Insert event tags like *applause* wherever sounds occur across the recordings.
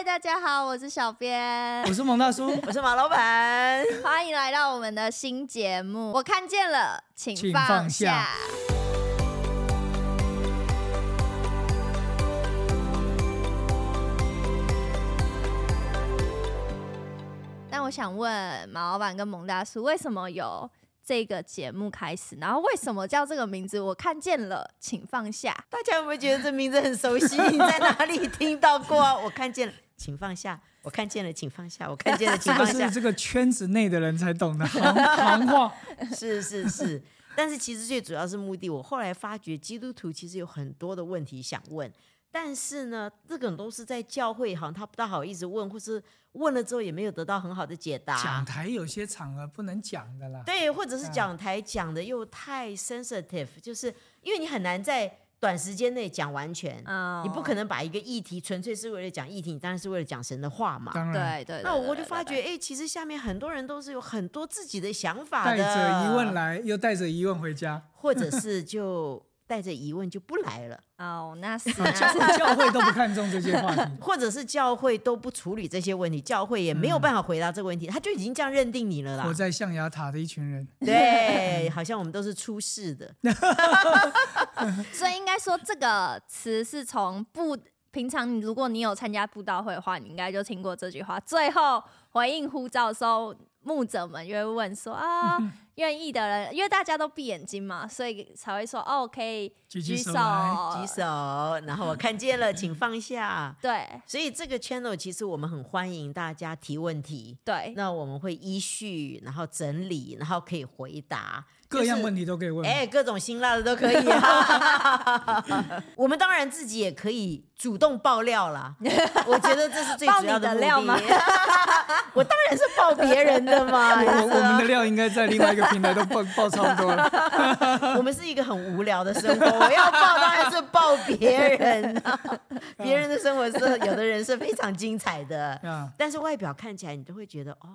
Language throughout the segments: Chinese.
嗨，大家好，我是小编，我是蒙大叔，*laughs* 我是马老板，*laughs* 欢迎来到我们的新节目。我看见了，请放请放下。下那我想问马老板跟蒙大叔，为什么有这个节目开始？然后为什么叫这个名字？我看见了，请放下。大家有没有觉得这名字很熟悉？你在哪里听到过啊？我看见了，请放下。我看见了，请放下。我看见了，请 *laughs* 这个放下是。这个圈子内的人才懂的 *laughs* 行行话。是是是，但是其实最主要是目的。我后来发觉，基督徒其实有很多的问题想问，但是呢，这种都是在教会，好像他不大好意思问，或是问了之后也没有得到很好的解答。讲台有些场合不能讲的啦。对，或者是啊讲台讲的又太 sensitive，就是因为你很难在短时间内讲完全。嗯你不可能把一个议题纯粹是为了讲议题，你当然是为了讲神的话嘛。当然，对对对那我就发觉，哎，其实下面很多人都是有很多自己的想法的带的，着疑问，来，又带着疑问回家。或者是就带着疑问就不来了，哦，那 *laughs* 是 *laughs* 啊教那是教会都不看重这些话题。*laughs* 或者是教会都不处理这些问题，教会也没有办法回答这个问题，他就已经这样认定你了啦活。在象牙塔的一群人，对，好像我们都是出世的，所以应该说这个词是从不平常你如果你有参加布道会的话，你应该就听过这句话。最后回应呼召的时候，牧者们就会问说啊，愿意的人，因为大家都闭眼睛嘛，所以才会说哦，可以举手。举手，举手，然后我看见了，请放下。对。所以这个 channel 其实我们很欢迎大家提问题，对，那我们会依序，然后整理，然后可以回答各样题。问题都可以问。哎，各种辛辣的都可以啊。*laughs* 我们当然自己也可以主动爆料啦。我觉得这是最主要的目料吗的。*laughs* 我当然是爆别人的嘛。*laughs* 我我们的料应该在另外一个平台都爆爆差不多了。我们是一个很无聊的生活，我要爆当然是爆别人、啊，别人的生活是有的人是非常精彩的，啊，但是外表看起来你都会觉得哦，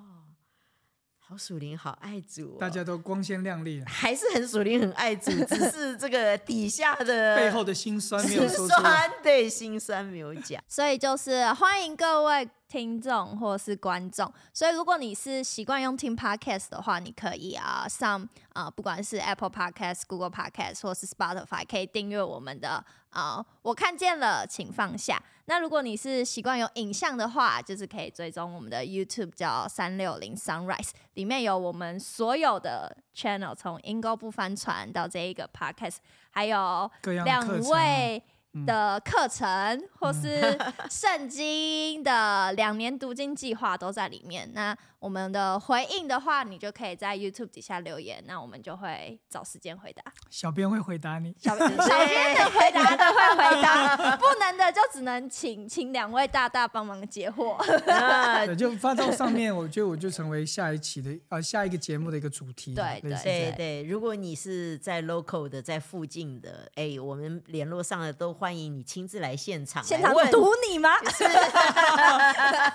好属灵，好爱主、哦，大家都光鲜亮丽，还是很属灵，很爱主，只是这个底下的 *laughs* 背后的辛酸没有心说出来。酸，对，心酸没有讲。所以就是欢迎各位听众或是观众。所以如果你是习惯用听 podcast 的话，你可以啊上啊、不管是 Apple Podcast、Google Podcast 或是 Spotify，可以订阅我们的啊、我看见了，请放下。那如果你是习惯有影像的话，就是可以追踪我们的 YouTube 叫三六零 Sunrise，里面有我们所有的 channel，从英国不帆船到这一个 podcast，还有两位的课程，或是 *laughs* 圣经的两年读经计划都在里面。那我们的回应的话，你就可以在 YouTube 底下留言，那我们就会找时间回答。小编会回答你。小 *laughs* 小编能回答的会回答，不能的就只能请请两位大大帮忙解惑。啊，对，*laughs* 就发到上面，我觉得我就成为下一期的 *laughs* 呃下一个节目的一个主题。对对对对，如果你是在 local 的，在附近的，哎，我们联络上的都欢迎你亲自来现场现场堵你吗？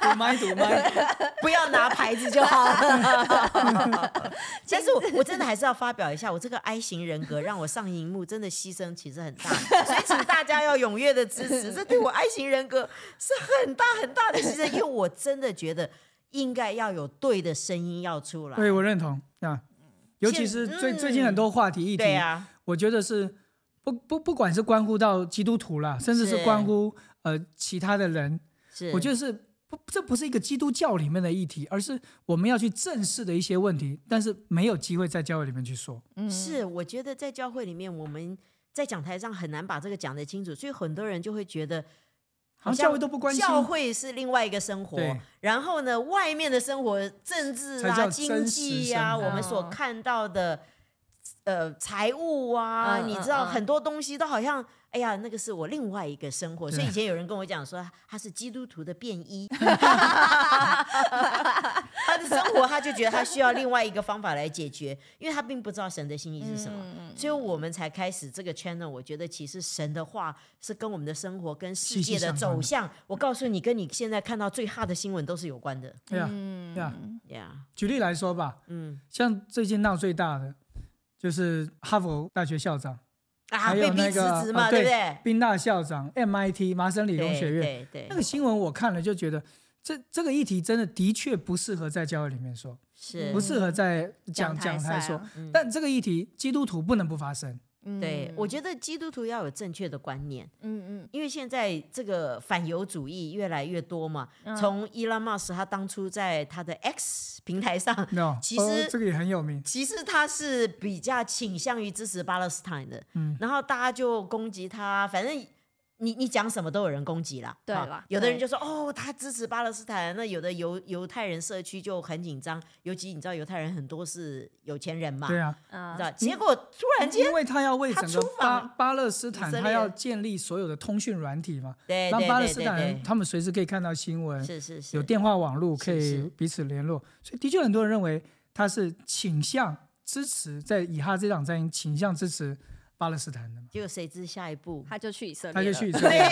堵麦堵麦，不要拿牌子就好了。*laughs* 但是我我真的还是要发表一下，我这个 I 型人格让我上荧幕真的牺牲其实很大，所以请大家要踊跃的支持，这对我 I 型人格是很大很大的牺牲，因为我真的觉得应该要有对的声音要出来。对我认同啊。尤其是最、嗯最近很多话题议题，对啊，我觉得是不不不管是关乎到基督徒啦，甚至是是关乎呃其他的人，我觉得是不这不是一个基督教里面的议题，而是我们要去正视的一些问题，但是没有机会在教会里面去说。嗯，是，我觉得在教会里面，我们在讲台上很难把这个讲得清楚，所以很多人就会觉得。好像教会都不关心教会是另外一个生活，然后呢，外面的生活、政治啊、经济啊、我们所嗯看到的，呃，财务啊，嗯你知道很多东西都好像，哎呀，那个是我另外一个生活。所以以前有人跟我讲说，他是基督徒的便衣，*laughs* 他的生活他就觉得他需要另外一个方法来解决，因为他并不知道神的心意是什么。嗯所以我们才开始这个 channel。我觉得其实神的话是跟我们的生活、跟世界的走向，我告诉你，跟你现在看到最哈的新闻都是有关的。对呀、嗯对呀呀，举例来说吧，嗯，像最近闹最大的就是哈佛大学校长啊，还有那个职嘛，哦对不对？宾大校长、MIT 麻省理工学院对对对，那个新闻，我看了就觉得，这这个议题真的的确不适合在教会里面说，是不适合在讲讲台说但这个议题，基督徒不能不发声。对，我得，觉得基督徒要有正确的观念，嗯嗯因为现在这个反犹主义越来越多嘛。嗯从伊拉马斯他当初在他的 X 平台上，no，*laughs* 其实哦这个也很有名。其实他是比较倾向于支持巴勒斯坦的，嗯然后大家就攻击他，反正。你你讲什么都有人攻击啦，哈对吧有的人就说哦，他支持巴勒斯坦，那有的犹犹太人社区就很紧张，尤其你知道犹太人很多是有钱人嘛，对啊，嗯你知道，结果突然间因为他要为整个巴巴勒斯坦，他要建立所有的通讯软体嘛，对让巴勒斯坦人，他们随时可以看到新闻，是是是有电话网络可以彼此联络，所以的确很多人认为他是倾向支持在以哈这场战役倾向支持巴勒斯坦的嘛，结果谁知下一步，他就去以色列，他就去以，色列。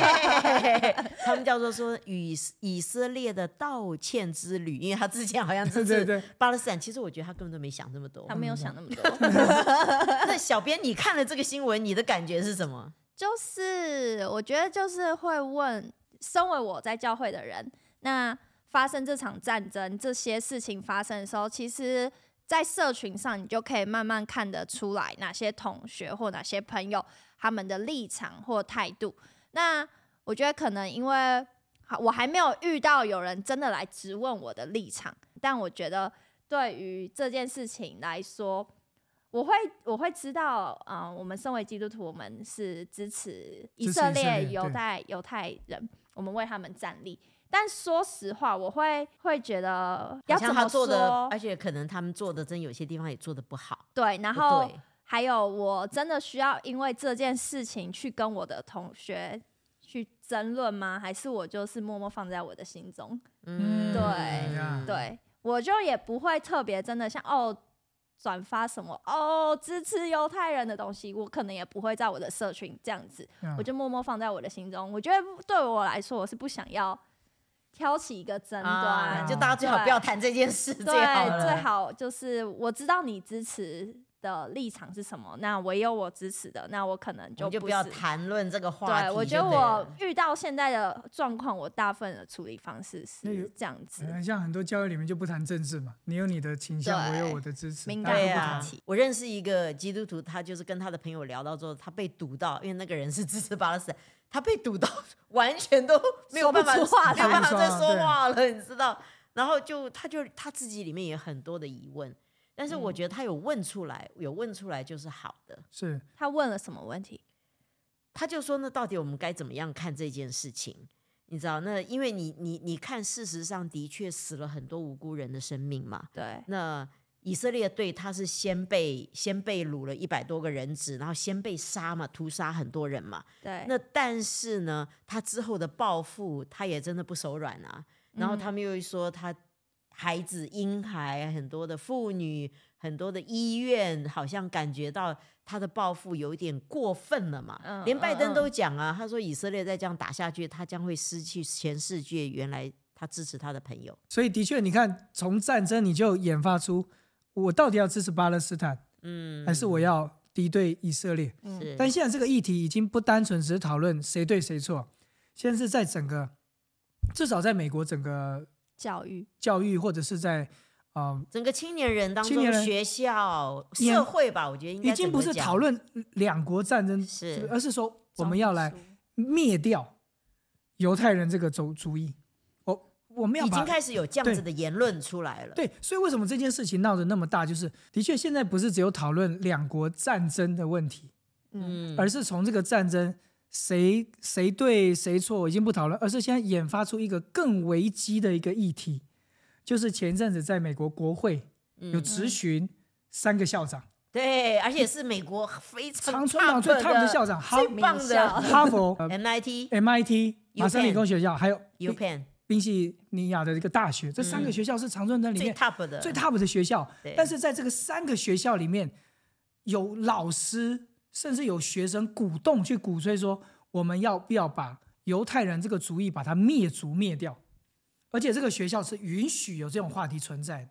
*laughs* 他们叫做说与以色列的道歉之旅，因为他之前好像支持 *laughs* 对对对，巴勒斯坦，其实我觉得他根本都没想那么多他。没有想那么多。*laughs* 那小编，你看了这个新闻，你的感觉是什么？就是我觉得就是会问，身为我在教会的人，那发生这场战争这些事情发生的时候，其实，在社群上你就可以慢慢看得出来哪些同学或哪些朋友他们的立场或态度。那我觉得可能因为好，我还没有遇到有人真的来质问我的立场，但我觉得对于这件事情来说，我会我会知道，嗯、我们身为基督徒，我们是支持以色色列犹太犹太人，我们为他们站立。但说实话，我会会觉得好像要怎么他做的，而且可能他们做的真有些地方也做的不好。对，然后还有我真的需要因为这件事情去跟我的同学去争论吗？还是我就是默默放在我的心中？嗯，对呀对我就也不会特别真的像哦转发什么哦支持犹太人的东西，我可能也不会在我的社群这样子，嗯我就默默放在我的心中。我觉得对我来说，我是不想要挑起一个争端，啊，就大家最好不要谈这件事，对最好最好就是我知道你支持的立场是什么，那我也有我支持的，那我可能就不就不要谈论这个话题对，我觉得我遇到现在的状况，我大部分的处理方式是这样子。呃像很多教育里面就不谈政治嘛，你有你的倾向，我有我的支持，敏大家对啊都不谈。感话题，我认识一个基督徒，他就是跟他的朋友聊到之后，他被堵到，因为那个人是支持巴勒斯坦，他被堵到完全都没有办法说话没有办法再说话了，你知道？然后就他就他自己里面也有很多的疑问，但是我嗯觉得他有问出来，有问出来就是好的。是他问了什么问题？他就说：“那到底我们该怎么样看这件事情？你知道，那因为你你你看，事实上的确死了很多无辜人的生命嘛。对，那以色列队他是先被先被掳了一百多个人质，然后先被杀嘛，屠杀很多人嘛。对，那但是呢，他之后的报复，他也真的不手软啊。然后他们又说他孩子婴孩很多的妇女，很多的医院，好像感觉到他的报复有一点过分了嘛。嗯连拜登嗯都讲啊，他说以色列再这样打下去，他将会失去全世界原来他支持他的朋友。所以的确，你看从战争你就研发出，我到底要支持巴勒斯坦，嗯，还是我要敌对以色列？嗯但现在这个议题已经不单纯只是讨论谁对谁错，现在是在整个，至少在美国整个教育，教育或者是在呃，整个青年人当中，青年学校、社会吧，我觉得应该已经不是讨论两国战争，是而是说我们要来灭掉犹太人这个主主义。我我们要已经开始有这样子的言论出来了。对，所以为什么这件事情闹得那么大？就是的确现在不是只有讨论两国战争的问题，嗯，嗯，而是从这个战争谁谁对谁错已经不讨论，而是现在研发出一个更危机的一个议题，就是前阵子在美国国会有嗯。质询三个校长，对，而且是美国非常常春党最 top 的校长，哈最棒的哈佛、呃 MIT、MIT 麻省理工学校，还有 U Penn 宾夕尼亚的这个大学，这三个嗯。学校是常春藤里面最面 top 的。最 top 的学校对，但是在这个三个学校里面，有老师甚至有学生鼓动去鼓吹说，我们要不要把犹太人这个主义把它灭族灭掉？而且这个学校是允许有这种话题存在的。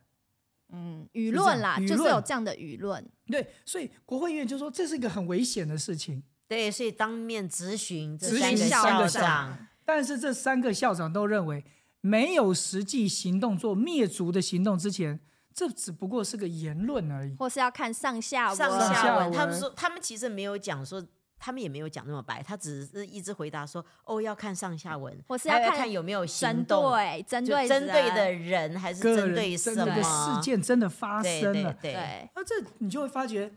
嗯，舆论啦，就是有这样的舆论，对，所以国会议员就说这是一个很危险的事情，对，所以当面咨询这三个校长，但是这三个校长都认为，没有实际行动做灭族的行动之前，这只不过是个言论而已。或是要看上下文，上上下下文，他们文说他们其实没有讲说。他们也没有讲那么白，他只是一直回答说：“哦，要看上下文，或是要看看有没有针行动，对针对针对的人人还是个针对什么？事件真的发生了，对，那这你就会发觉，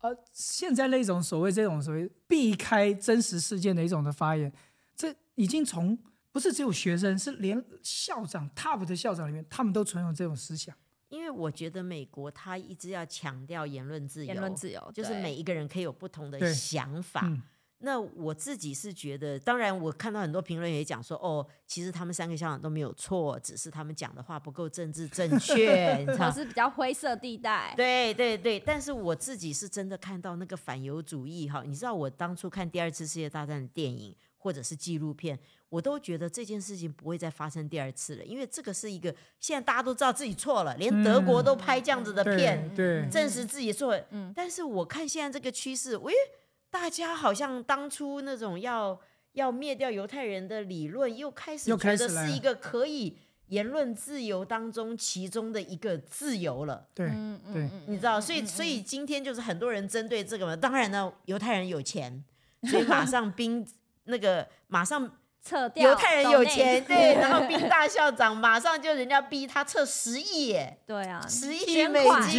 呃，现在那种所谓这种所谓避开真实事件的一种的发言，这已经从不是只有学生，是连校长 top 的校长里面，他们都存有这种思想。因为我觉得美国他一直要强调言论自由，言论自由就是每一个人可以有不同的想法。嗯，那我自己是觉得，当然我看到很多评论也讲说，哦，其实他们三个校长都没有错，只是他们讲的话不够政治正 *laughs* 确，你知道？是比较灰色地带，对对对，但是我自己是真的看到那个反犹主义哈，你知道我当初看第二次世界大战的电影或者是纪录片，我都觉得这件事情不会再发生第二次了，因为这个是一个现在大家都知道自己错了，连德国都拍这样子的对片，对，证实自己错了。嗯但是我看现在这个趋势，喂，大家好像当初那种要要灭掉犹太人的理论，又开始又觉得是一个可以言论自由当中其中的一个自由了。对嗯嗯对嗯你知道，所以所以今天就是很多人针对这个嘛。当然呢，犹太人有钱，所以马上 *laughs* 兵那个马上撤掉犹太人有钱，对，*laughs* 然后兵大校长马上就人家逼他撤十亿耶，对啊，十亿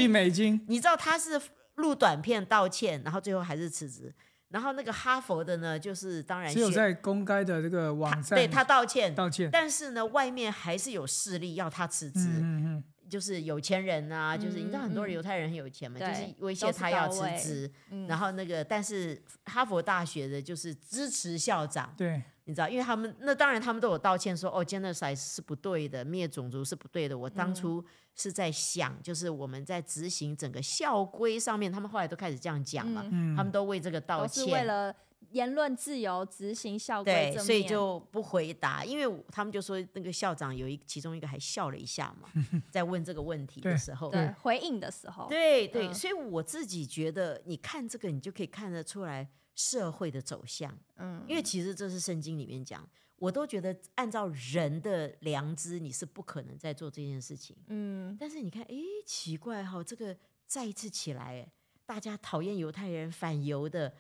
美金，你知道他是录短片道歉，然后最后还是辞职。然后那个哈佛的呢，就是当然只有在公开的这个网站对他道歉，道歉。但是呢，外面还是有势力要他辞职。嗯嗯就是有钱人啊，就是你知道很多嗯嗯犹太人很有钱嘛，对就是威胁他要辞职，嗯然后那个但是哈佛大学的就是支持校长嗯，，对，你知道，因为他们那当然他们都有道歉说哦，genocide 是不对的，灭种族是不对的。我嗯当初是在想，就是我们在执行整个校规上面，他们后来都开始这样讲了，嗯，他们都为这个道歉。了言论自由执行校规对，所以就不回答，因为他们就说那个校长有一其中一个还笑了一下嘛，*laughs* 在问这个问题的对时候，对回应的时候，对对，嗯所以我自己觉得，你看这个，你就可以看得出来社会的走向。嗯，因为其实这是圣经里面讲，我都觉得按照人的良知，你是不可能再做这件事情。嗯但是你看，诶，奇怪哈、这个再一次起来，诶，大家讨厌犹太人、反犹的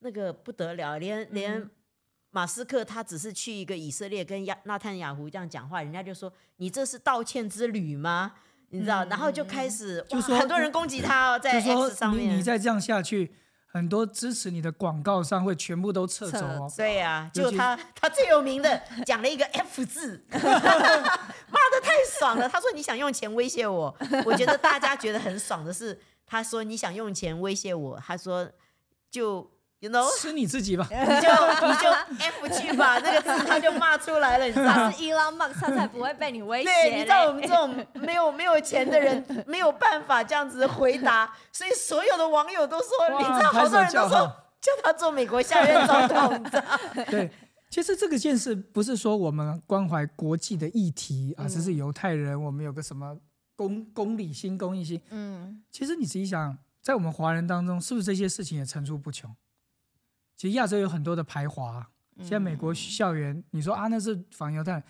那个不得了，连连。嗯马斯克他只是去一个以色列跟亚纳坦雅胡这样讲话，人家就说你这是道歉之旅吗？你知道，然后就开始就说很多人攻击他哦，在上面你面。你再这样下去，很多支持你的广告商会全部都撤走哦。对呀、就他他最有名的讲了一个 F 字，*laughs* 骂的太爽了。他说你想用钱威胁我，我觉得大家觉得很爽的是，他说你想用钱威胁我，他说就 you know 吃你自己吧。*laughs* 你就你就 F 去吧，那个字他就骂出来了，你知道吗？他是 Elon Musk，他才不会被你威胁对，你知道我们这种没有没有钱的人没有办法这样子回答，所以所有的网友都说，你知道好多人都说叫他做美国下任总统，你知道？*laughs* *laughs* 对，其实这个件事不是说我们关怀国际的议题啊，嗯只是犹太人，我们有个什么公公理心、公益心。嗯其实你仔细想，在我们华人当中，是不是这些事情也层出不穷？其实亚洲有很多的排华，嗯。现在美国校园，你说啊那是反犹太，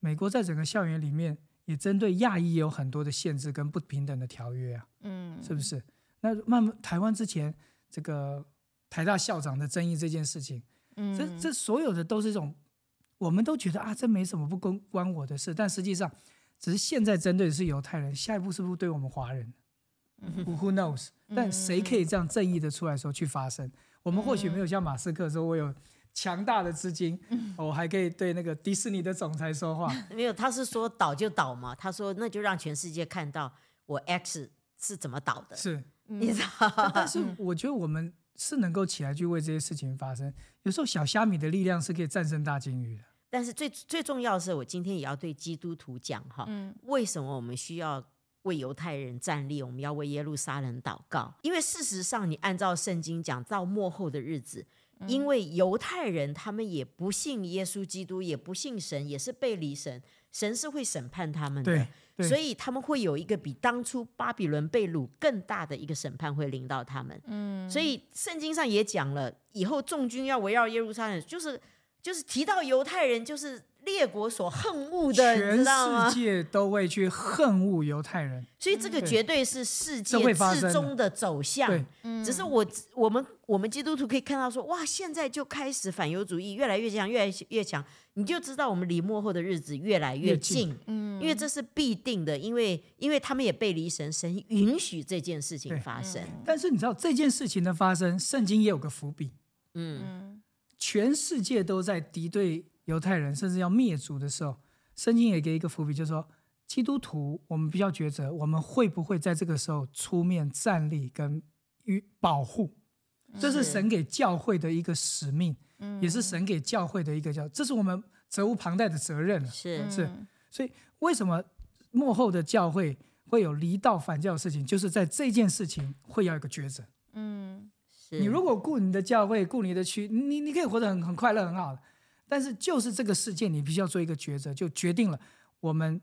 美国在整个校园里面也针对亚裔有很多的限制跟不平等的条约啊，嗯。是不是？那慢慢台湾之前这个台大校长的争议这件事情，嗯。这这所有的都是一种，我们都觉得啊，这没什么不关关我的事，但实际上，只是现在针对的是犹太人，下一步是不是对我们华人？Who who knows？但谁可以这样正义的出来说去发声？我们或许没有像马斯克说，我有强大的资金，我还可以对那个迪士尼的总裁说话。*laughs* 没有，他是说倒就倒嘛，他说那就让全世界看到我 X 是怎么倒的，是，你知道吗？但是我觉得我们是能够起来去为这些事情发声。有时候小虾米的力量是可以战胜大鲸鱼的。但是最最重要的是，我今天也要对基督徒讲哈，嗯为什么我们需要为犹太人站立？我们要为耶路撒冷祷告，因为事实上，你按照圣经讲，到末后的日子，嗯因为犹太人他们也不信耶稣基督，也不信神，也是背离神，神是会审判他们的所以他们会有一个比当初巴比伦被掳更大的一个审判会临到他们。嗯，所以圣经上也讲了，以后众军要围绕耶路撒冷，就是就是提到犹太人，就是列国所恨恶的，你全世？界都会去恨恶犹太人。所以这个绝对是世界至终的走向。对，只是我我们我们基督徒可以看到说，哇，现在就开始反犹主义越来越强，越来越强，你就知道我们离末后的日子越来越越近近。嗯，因为这是必定的，因为因为他们也背离神，神允许这件事情发生。但是你知道这件事情的发生，圣经也有个伏笔。嗯，全世界都在敌对犹太人，甚至要灭族的时候，圣经也给一个伏笔，就是说，基督徒我们比较抉择，我们会不会在这个时候出面站立跟与保护？这是是神给教会的一个使命，也是神给教会的一个叫，这是我们责无旁贷的责任了。是是所以为什么幕后的教会会有离道反教的事情，就是在这件事情会要有一个抉择。嗯是，你如果顾你的教会，顾你的区，你你可以活得很很快乐，很好的。但是就是这个事件，你必须要做一个抉择，就决定了我们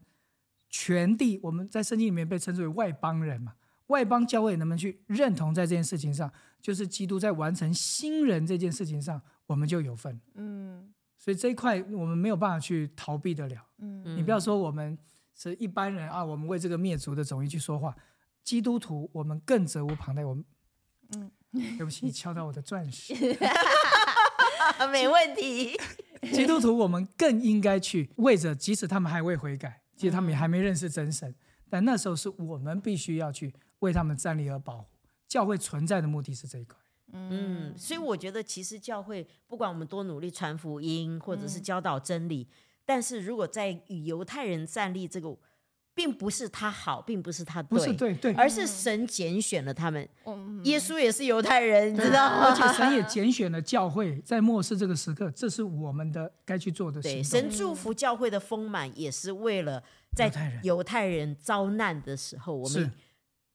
全地，我们在圣经里面被称之为外邦人嘛。外邦教会能不能去认同在这件事情上，就是基督在完成新人这件事情上，我们就有份。嗯所以这一块我们没有办法去逃避得了。嗯你不要说我们是一般人啊，我们为这个灭族的种裔去说话。基督徒我们更责无旁贷。我们，嗯对不起，你敲到我的钻石。*laughs* 没问题。*laughs* 基督徒我们更应该去为着，即使他们还未悔改，即使他们也还没认识真神，但那时候是我们必须要去为他们站立而保护。教会存在的目的是这一块。嗯，所以我觉得其实教会不管我们多努力传福音，或者是教导真理，但是如果在与犹太人站立这个，并不是他好，并不是他不是对对，而是神拣选了他们。嗯耶稣也是犹太人，你知道吗？*laughs* 而且神也拣选了教会，在末世这个时刻，这是我们的该去做的对，行动。神祝福教会的丰满，也是为了在犹太人犹太人遭难的时候，我们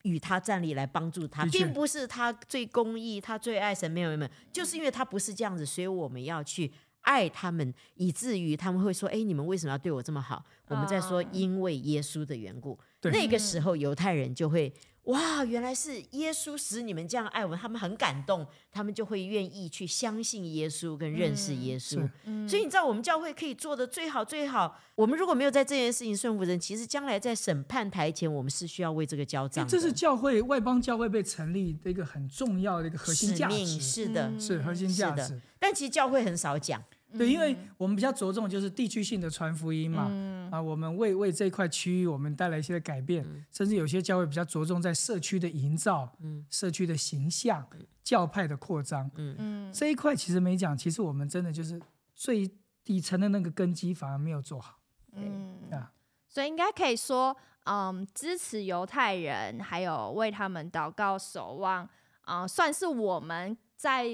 与他站立来帮助他，并不是他最公义，他最爱神，没有没有，就是因为他不是这样子，所以我们要去爱他们，以至于他们会说：“哎，你们为什么要对我这么好？”我们在说啊因为耶稣的缘故，对那个时候犹太人就会。哇，原来是耶稣使你们这样爱我们，他们很感动，他们就会愿意去相信耶稣跟认识嗯耶稣。是所以你知道，我们教会可以做的最好最好。我们如果没有在这件事情顺服人，其实将来在审判台前，我们是需要为这个交账的。这是教会外邦教会被成立的一个很重要的一个核心使命，价值，是的。是核心价值。但其实教会很少讲，对，因为我们比较着重就是地区性的传福音嘛，啊，我们为为这一块区域我们带来一些改变，甚至有些教会比较着重在社区的营造，社区的形象、教派的扩张，嗯。这一块其实没讲，其实我们真的就是最底层的那个根基反而没有做好嗯啊。所以应该可以说，嗯，支持犹太人，还有为他们祷告、守望，啊、算是我们在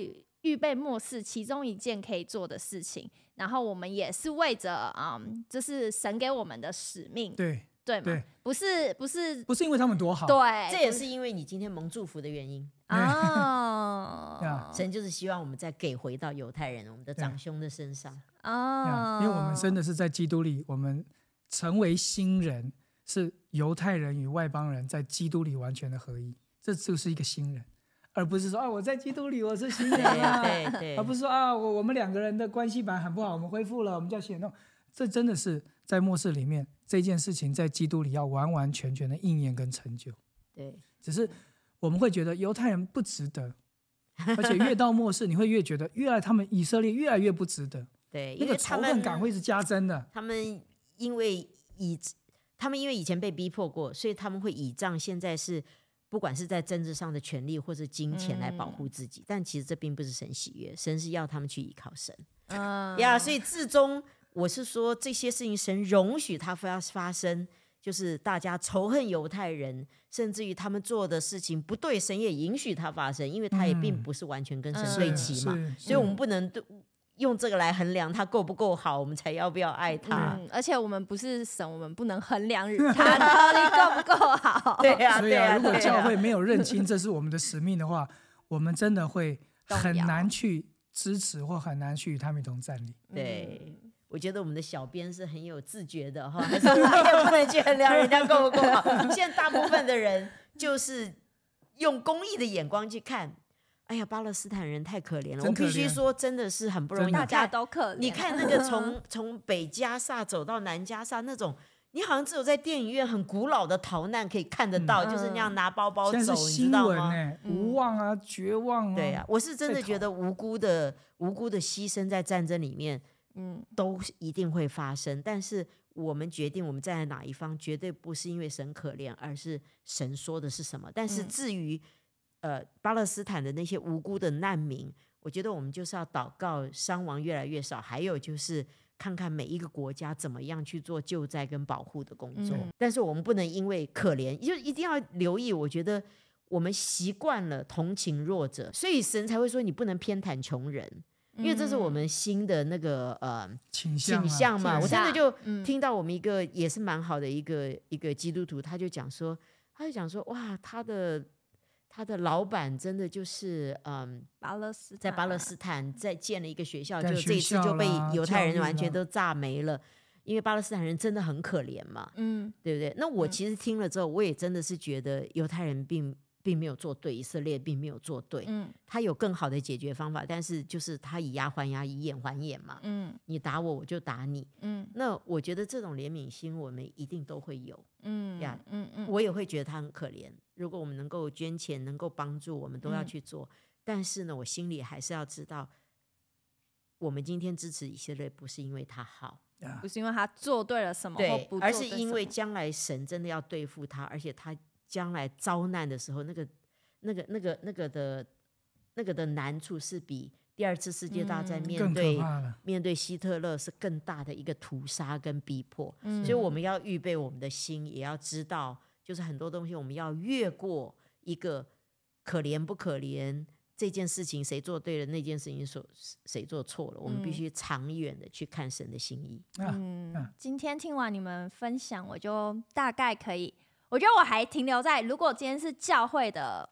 预备末世其中一件可以做的事情。然后我们也是为着，嗯，这是神给我们的使命，对，对吗？对不是，不是，不是因为他们多好，对，这也是因为你今天蒙祝福的原因。*laughs* 啊对啊神就是希望我们再给回到犹太人，我们的长兄的身上。啊啊，因为我们真的是在基督里，我们成为新人，是犹太人与外邦人在基督里完全的合一，这就是一个新人，而不是说啊我在基督里我是新人啊，对对对，而不是说啊我我们两个人的关系本来很不好，我们恢复了，我们叫显动，这真的是在末世里面这件事情在基督里要完完全全的应验跟成就，对只是我们会觉得犹太人不值得。而且越到末世，你会越觉得，越来他们以色列越来越不值得，对，那个仇恨感会是加增的。他们因为以他们因为以前被逼迫过，所以他们会倚仗现在是不管是在政治上的权利或者金钱来保护自己，但其实这并不是神喜悦，神是要他们去依靠神嗯呀。所以至终我是说这些事情，神容许它发发生。就是大家仇恨犹太人，甚至于他们做的事情不对，神也允许它发生，因为他也并嗯不是完全跟神嗯对齐嘛。是所以我们不能对用这个来衡量他够不够好，我们才要不要爱他。嗯，而且我们不是神，我们不能衡量 *laughs* 他到底够不够好。对呀、所以啊，对呀、如果教会没有认清这是我们的使命的话，我们真的会很难去支持或很难去与他们一同站立。对，我觉得我们的小编是很有自觉的哈，*laughs* 还是我也不能去衡量人家够不够好。现在大部分的人就是用公益的眼光去看，哎呀，巴勒斯坦人太可怜了，我必须说，真的是很不容易。大家都可怜。你看那个从 *laughs* 从北加萨走到南加萨那种，你好像只有在电影院很古老的逃难可以看得到，嗯就是那样拿包包走，你知道吗？无望啊，绝望啊。对呀、我是真的觉得无辜的无辜的牺牲在战争里面嗯都一定会发生，但是我们决定我们站在哪一方，绝对不是因为神可怜，而是神说的是什么。但是嗯至于、呃巴勒斯坦的那些无辜的难民，我觉得我们就是要祷告伤亡越来越少，还有就是。看看每一个国家怎么样去做救灾跟保护的工作，嗯但是我们不能因为可怜，就一定要留意。我觉得我们习惯了同情弱者，所以神才会说你不能偏袒穷人，因为这是我们新的那个呃倾向啊倾向嘛。对我真的就嗯听到我们一个也是蛮好的一个一个基督徒，他就讲说，他就讲说，哇，他的他的老板真的就是嗯，巴勒斯在巴勒斯坦在建了一个学校，盖就这一次就被犹太人完全都炸没了，因为巴勒斯坦人真的很可怜嘛。嗯对不对？那我嗯其实听了之后，我也真的是觉得犹太人并并没有做对，以色列并没有做对，嗯他有更好的解决方法，但是就是他以牙还牙，以眼还眼嘛。嗯你打我，我就打你。嗯那我觉得这种怜悯心，我们一定都会有。嗯呀嗯嗯，我也会觉得他很可怜。如果我们能够捐钱，能够帮助，我们都要嗯去做。但是呢，我心里还是要知道，我们今天支持以色列，不是因为他好。啊不是因为他做对了什么，对，而不做对是因为将来神真的要对付他，而且他将来遭难的时候，那个、那个、那个、那个的、那个的难处是比第二次世界大战嗯面对。面对希特勒是更大的一个屠杀跟逼迫。嗯所以我们要预备我们的心，也要知道，就是很多东西我们要越过一个可怜不可怜。这件事情谁做对了，那件事情所谁做错了，我们必嗯须长远的去看神的心意。今天听完你们分享，我就大概可以，我觉得我还停留在，如果今天是教会的，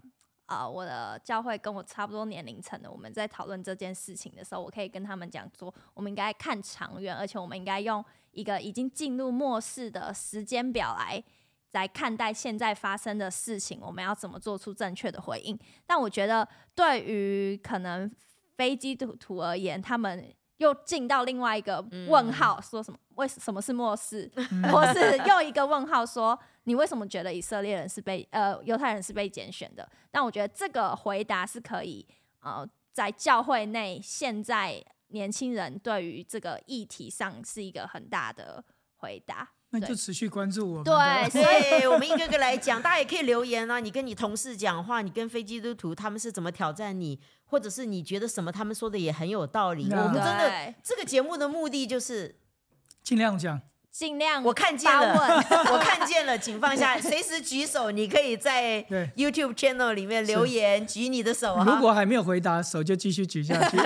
呃，我的教会跟我差不多年龄层的，我们在讨论这件事情的时候，我可以跟他们讲说，我们应该看长远，而且我们应该用一个已经进入末世的时间表来。来看待现在发生的事情，我们要怎么做出正确的回应？但我觉得，对于可能非基督徒而言，他们又进到另外一个问号，说什么为什么是末世，*laughs* 或是又一个问号说你为什么觉得以色列人是被呃犹太人是被拣选的？但我觉得这个回答是可以呃在教会内现在年轻人对于这个议题上是一个很大的回答。那就持续关注我们。对所 *laughs* 以，我们一个个来讲，大家也可以留言啊。你跟你同事讲话，你跟非基督徒他们是怎么挑战你，或者是你觉得什么他们说的也很有道理。嗯我们真的对这个节目的目的就是，尽量讲。尽量我看见了，*laughs* 我看见了，请放下，随时举手，你可以在 *laughs* YouTube channel 里面留言，举你的手啊。如果还没有回答，手就继续举下去。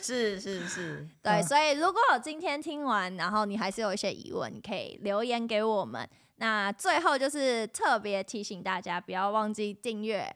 是是是，对，嗯所以如果今天听完，然后你还是有一些疑问，你可以留言给我们。那最后就是特别提醒大家，不要忘记订阅、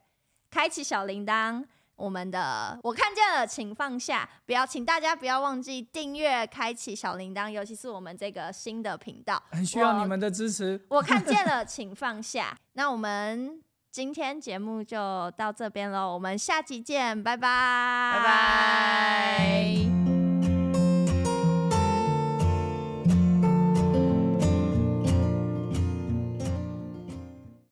开启小铃铛。我们的我看见了，请放下，不要，请大家不要忘记订阅、开启小铃铛，尤其是我们这个新的频道，很需要你们的支持。我看见了，请放下。那我们今天节目就到这边喽，我们下期见，拜拜，拜拜。